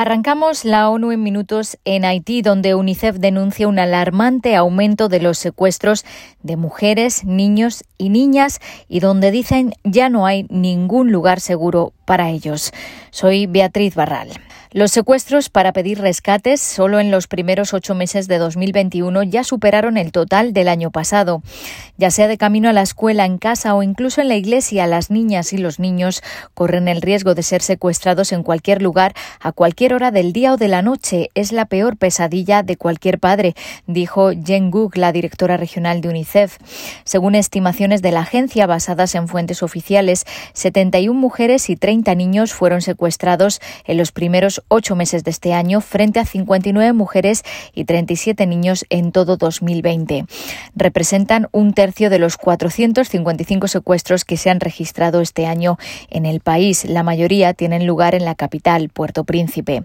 Arrancamos la ONU en minutos en Haití, donde UNICEF denuncia un alarmante aumento de los secuestros de mujeres, niños y niñas y donde dicen ya no hay ningún lugar seguro para ellos. Soy Beatriz Barral. Los secuestros para pedir rescates solo en los primeros ocho meses de 2021 ya superaron el total del año pasado. Ya sea de camino a la escuela, en casa o incluso en la iglesia, las niñas y los niños corren el riesgo de ser secuestrados en cualquier lugar, a cualquier hora del día o de la noche. Es la peor pesadilla de cualquier padre, dijo Jen Gook, la directora regional de UNICEF. Según estimaciones de la agencia basadas en fuentes oficiales, 71 mujeres y 30 niños fueron secuestrados en los primeros ocho meses de este año frente a 59 mujeres y 37 niños en todo 2020. Representan un tercio de los 455 secuestros que se han registrado este año en el país. La mayoría tienen lugar en la capital, Puerto Príncipe.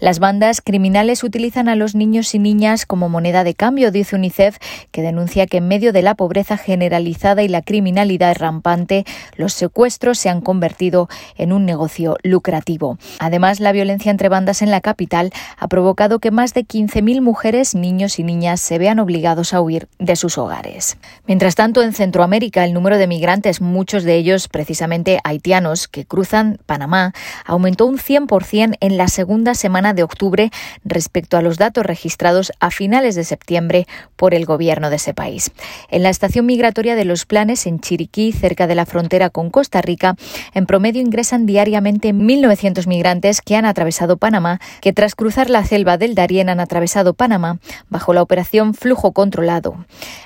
Las bandas criminales utilizan a los niños y niñas como moneda de cambio, dice UNICEF, que denuncia que en medio de la pobreza generalizada y la criminalidad rampante, los secuestros se han convertido en un negocio lucrativo. Además, la violencia entre bandas en la capital ha provocado que más de 15.000 mujeres, niños y niñas se vean obligados a huir de sus hogares. Mientras tanto, en Centroamérica, el número de migrantes, muchos de ellos precisamente haitianos, que cruzan Panamá, aumentó un 100% en la segunda semana de octubre respecto a los datos registrados a finales de septiembre por el gobierno de ese país. En la estación migratoria de Los Planes, en Chiriquí, cerca de la frontera con Costa Rica, en promedio ingresan diariamente 1.900 migrantes que han atravesado Panamá, que tras cruzar la selva del Darién han atravesado Panamá bajo la operación Flujo Controlado.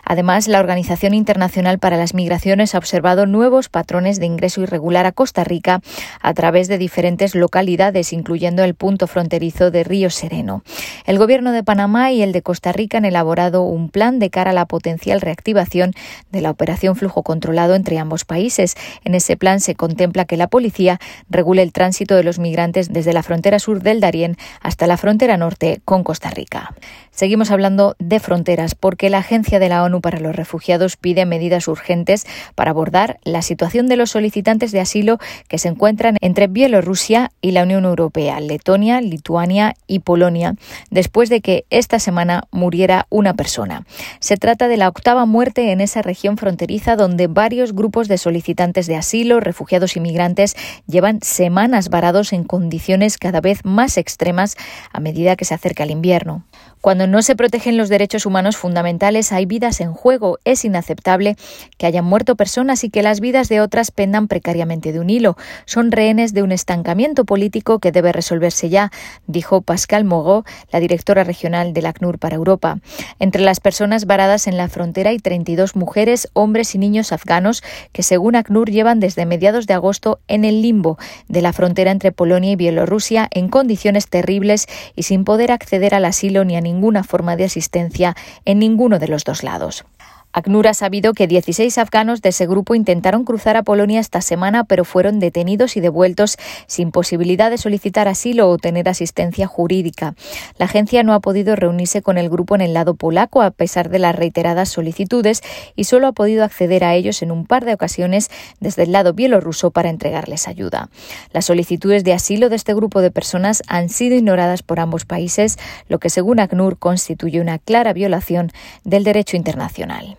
Además, la Organización Internacional para las Migraciones ha observado nuevos patrones de ingreso irregular a Costa Rica a través de diferentes localidades, incluyendo el punto fronterizo de Río Sereno. El Gobierno de Panamá y el de Costa Rica han elaborado un plan de cara a la potencial reactivación de la operación Flujo Controlado entre ambos países. En ese plan se contempla que la policía regule el tránsito de los migrantes desde la frontera sur del Darién hasta la frontera norte con Costa Rica. Seguimos hablando de fronteras porque la Agencia de la ONU para los Refugiados pide medidas urgentes para abordar la situación de los solicitantes de asilo que se encuentran entre Bielorrusia y la Unión Europea, Letonia, Lituania y Polonia, después de que esta semana muriera una persona. Se trata de la octava muerte en esa región fronteriza donde varios grupos de solicitantes de asilo, refugiados y migrantes llevan semanas varados en condiciones cada vez más extremas a medida que se acerca el invierno. Cuando no se protegen los derechos humanos fundamentales, hay vidas en juego. Es inaceptable que hayan muerto personas y que las vidas de otras pendan precariamente de un hilo. Son rehenes de un estancamiento político que debe resolverse ya, dijo Pascal Mogó, la directora regional del ACNUR para Europa. Entre las personas varadas en la frontera hay 32 mujeres, hombres y niños afganos que, según ACNUR, llevan desde mediados de agosto en el limbo de la frontera entre Polonia y Bielorrusia en condiciones terribles y sin poder acceder al asilo ni a ninguna forma de asistencia en ninguno de los dos lados. ACNUR ha sabido que 16 afganos de ese grupo intentaron cruzar a Polonia esta semana, pero fueron detenidos y devueltos sin posibilidad de solicitar asilo o tener asistencia jurídica. La agencia no ha podido reunirse con el grupo en el lado polaco a pesar de las reiteradas solicitudes y solo ha podido acceder a ellos en un par de ocasiones desde el lado bielorruso para entregarles ayuda. Las solicitudes de asilo de este grupo de personas han sido ignoradas por ambos países, lo que según ACNUR constituye una clara violación del derecho internacional.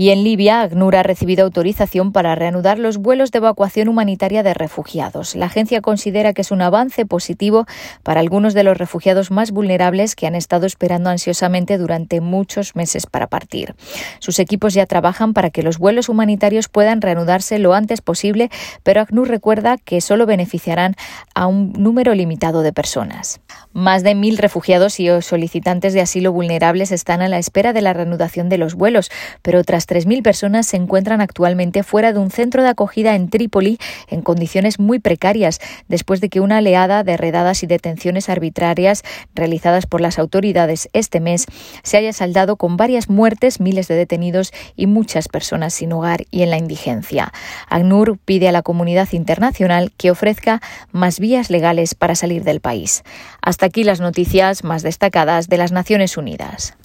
Y en Libia, ACNUR ha recibido autorización para reanudar los vuelos de evacuación humanitaria de refugiados. La agencia considera que es un avance positivo para algunos de los refugiados más vulnerables que han estado esperando ansiosamente durante muchos meses para partir. Sus equipos ya trabajan para que los vuelos humanitarios puedan reanudarse lo antes posible, pero ACNUR recuerda que solo beneficiarán a un número limitado de personas. Más de mil refugiados y solicitantes de asilo vulnerables están a la espera de la reanudación de los vuelos, pero otras 3.000 personas se encuentran actualmente fuera de un centro de acogida en Trípoli en condiciones muy precarias, después de que una oleada de redadas y detenciones arbitrarias realizadas por las autoridades este mes se haya saldado con varias muertes, miles de detenidos y muchas personas sin hogar y en la indigencia. ACNUR pide a la comunidad internacional que ofrezca más vías legales para salir del país. Hasta aquí las noticias más destacadas de las Naciones Unidas.